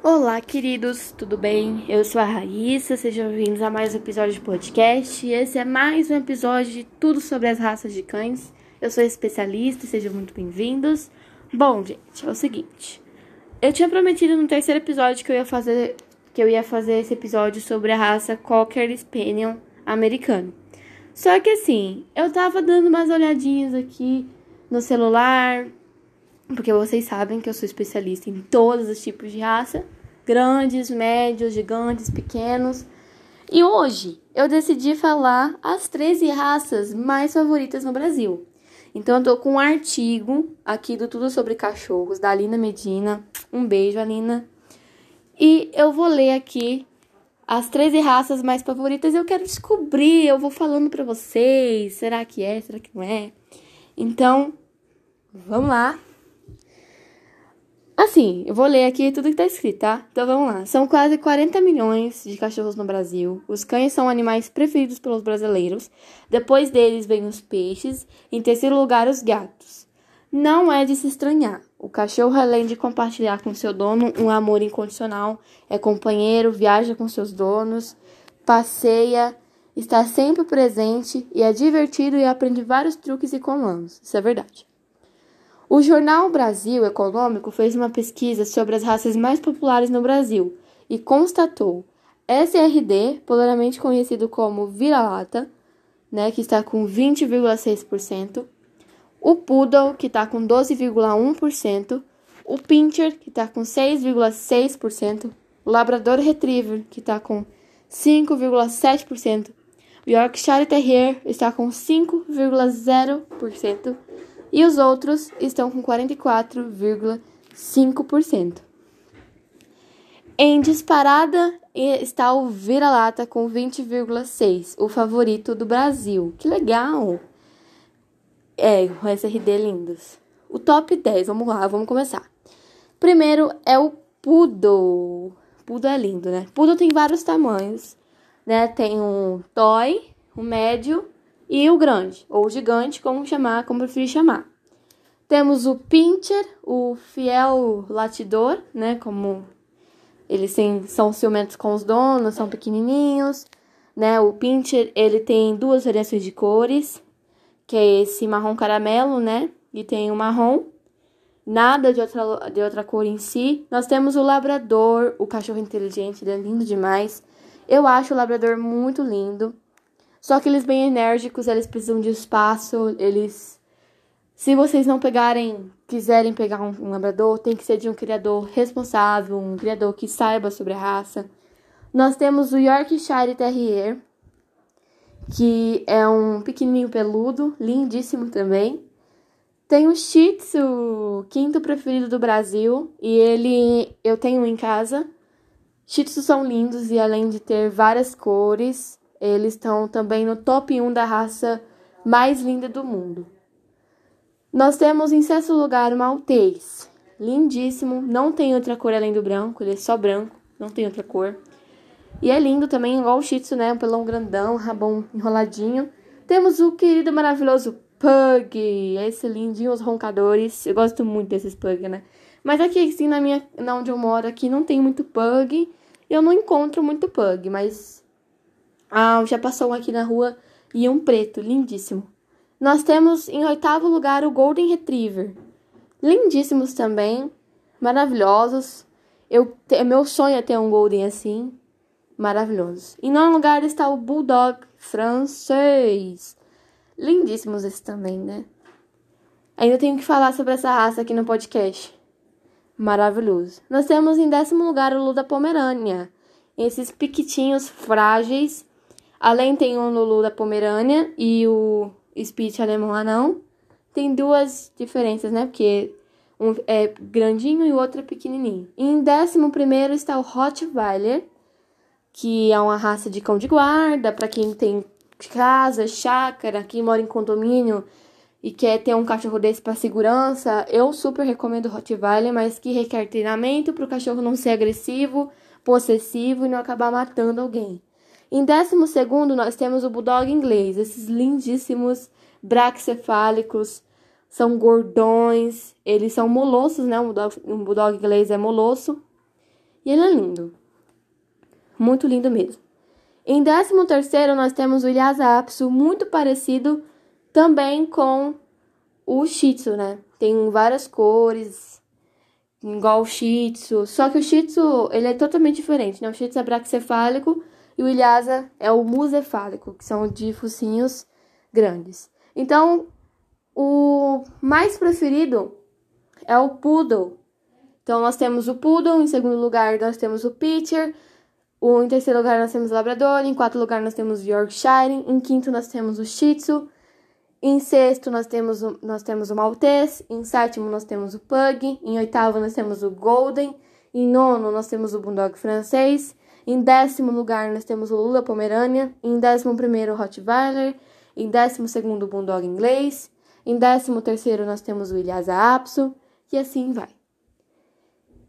Olá, queridos, tudo bem? Eu sou a Raíssa, sejam bem-vindos a mais um episódio de podcast. Esse é mais um episódio de tudo sobre as raças de cães. Eu sou especialista, sejam muito bem-vindos. Bom, gente, é o seguinte. Eu tinha prometido no terceiro episódio que eu ia fazer que eu ia fazer esse episódio sobre a raça Cocker Spaniel americano. Só que assim, eu tava dando umas olhadinhas aqui no celular, porque vocês sabem que eu sou especialista em todos os tipos de raça, grandes, médios, gigantes, pequenos. E hoje eu decidi falar as 13 raças mais favoritas no Brasil. Então eu tô com um artigo aqui do Tudo sobre Cachorros da Alina Medina. Um beijo, Alina. E eu vou ler aqui as 13 raças mais favoritas. Eu quero descobrir, eu vou falando para vocês, será que é, será que não é? Então, vamos lá. Assim, eu vou ler aqui tudo que tá escrito, tá? Então vamos lá. São quase 40 milhões de cachorros no Brasil. Os cães são animais preferidos pelos brasileiros. Depois deles vêm os peixes. Em terceiro lugar, os gatos. Não é de se estranhar. O cachorro, além de compartilhar com seu dono um amor incondicional, é companheiro, viaja com seus donos, passeia, está sempre presente e é divertido e aprende vários truques e comandos. Isso é verdade. O jornal Brasil Econômico fez uma pesquisa sobre as raças mais populares no Brasil e constatou SRD, popularmente conhecido como vira-lata, né, que está com 20,6%, o Poodle, que está com 12,1%, o Pinscher, que está com 6,6%, o Labrador Retriever, que está com 5,7%, o Yorkshire Terrier está com 5,0%, e os outros estão com 44,5%. Em disparada está o vira-lata com 20,6%, o favorito do Brasil. Que legal! É, o SRD lindos. O top 10, vamos lá, vamos começar. Primeiro é o Poodle. Poodle é lindo, né? Poodle tem vários tamanhos, né? Tem um toy, um médio e o grande, ou gigante, como chamar, como preferir chamar. Temos o pincher, o fiel latidor, né, como eles têm, são ciumentos com os donos, são pequenininhos, né? O pincher, ele tem duas variações de cores, que é esse marrom caramelo, né? E tem o marrom, nada de outra, de outra cor em si. Nós temos o labrador, o cachorro inteligente, ele é lindo demais. Eu acho o labrador muito lindo. Só que eles bem enérgicos, eles precisam de espaço, eles se vocês não pegarem, quiserem pegar um, um labrador, tem que ser de um criador responsável, um criador que saiba sobre a raça. Nós temos o Yorkshire Terrier, que é um pequenininho peludo, lindíssimo também. Tem o Shih Tzu, quinto preferido do Brasil, e ele eu tenho em casa. Shih são lindos e além de ter várias cores, eles estão também no top 1 da raça mais linda do mundo. Nós temos em sexto lugar o Maltês. Lindíssimo, não tem outra cor além do branco, ele é só branco, não tem outra cor. E é lindo também, igual o Shih Tzu, né? Um pelão grandão, rabão enroladinho. Temos o querido maravilhoso Pug, esse lindinho, os roncadores. Eu gosto muito desses Pug, né? Mas aqui, assim, na minha, na onde eu moro, aqui não tem muito Pug. Eu não encontro muito Pug, mas ah, já passou um aqui na rua e um preto, lindíssimo. Nós temos em oitavo lugar o Golden Retriever. Lindíssimos também, maravilhosos. Eu, meu sonho é ter um Golden assim, maravilhoso. Em nono lugar está o Bulldog francês. Lindíssimos esses também, né? Ainda tenho que falar sobre essa raça aqui no podcast. Maravilhoso. Nós temos em décimo lugar o Luda Pomerânia. Esses piquitinhos frágeis Além tem o Lulu da Pomerânia e o Spitz alemão anão. Tem duas diferenças, né? Porque um é grandinho e o outro é pequenininho. Em décimo primeiro está o Rottweiler, que é uma raça de cão de guarda para quem tem casa, chácara, quem mora em condomínio e quer ter um cachorro desse para segurança. Eu super recomendo o Rottweiler, mas que requer treinamento para o cachorro não ser agressivo, possessivo e não acabar matando alguém. Em décimo segundo, nós temos o Bulldog inglês, esses lindíssimos braxcefálicos, são gordões, eles são molossos, né? Um Bulldog, um Bulldog inglês é molosso. E ele é lindo. Muito lindo mesmo. Em 13 terceiro nós temos o Lhasa Apso, muito parecido também com o Shih Tzu, né? Tem várias cores, igual o Shih Tzu. Só que o Shih Tzu, ele é totalmente diferente, né? O Shih Tzu é braxcefálico e o Lhasa é o musefálico, que são de focinhos grandes. Então, o mais preferido é o Poodle. Então, nós temos o Poodle, em segundo lugar nós temos o Pitcher, o, em terceiro lugar nós temos o Labrador, em quarto lugar nós temos o Yorkshire, em quinto nós temos o Shih Tzu, em sexto, nós temos, o, nós temos o Maltese. Em sétimo, nós temos o Pug. Em oitavo, nós temos o Golden. Em nono, nós temos o Bulldog francês. Em décimo lugar, nós temos o Lula Pomerânia. Em décimo primeiro, o Rottweiler. Em décimo segundo, o Bulldog inglês. Em décimo terceiro, nós temos o Ilhasa Apso. E assim vai.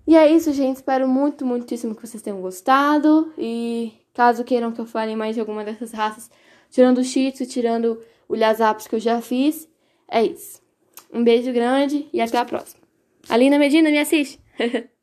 E é isso, gente. Espero muito, muitíssimo que vocês tenham gostado. E caso queiram que eu fale mais de alguma dessas raças, tirando o Shih Tzu, tirando o Lhasapos que eu já fiz. É isso. Um beijo grande e até a próxima. Alina Medina, me assiste!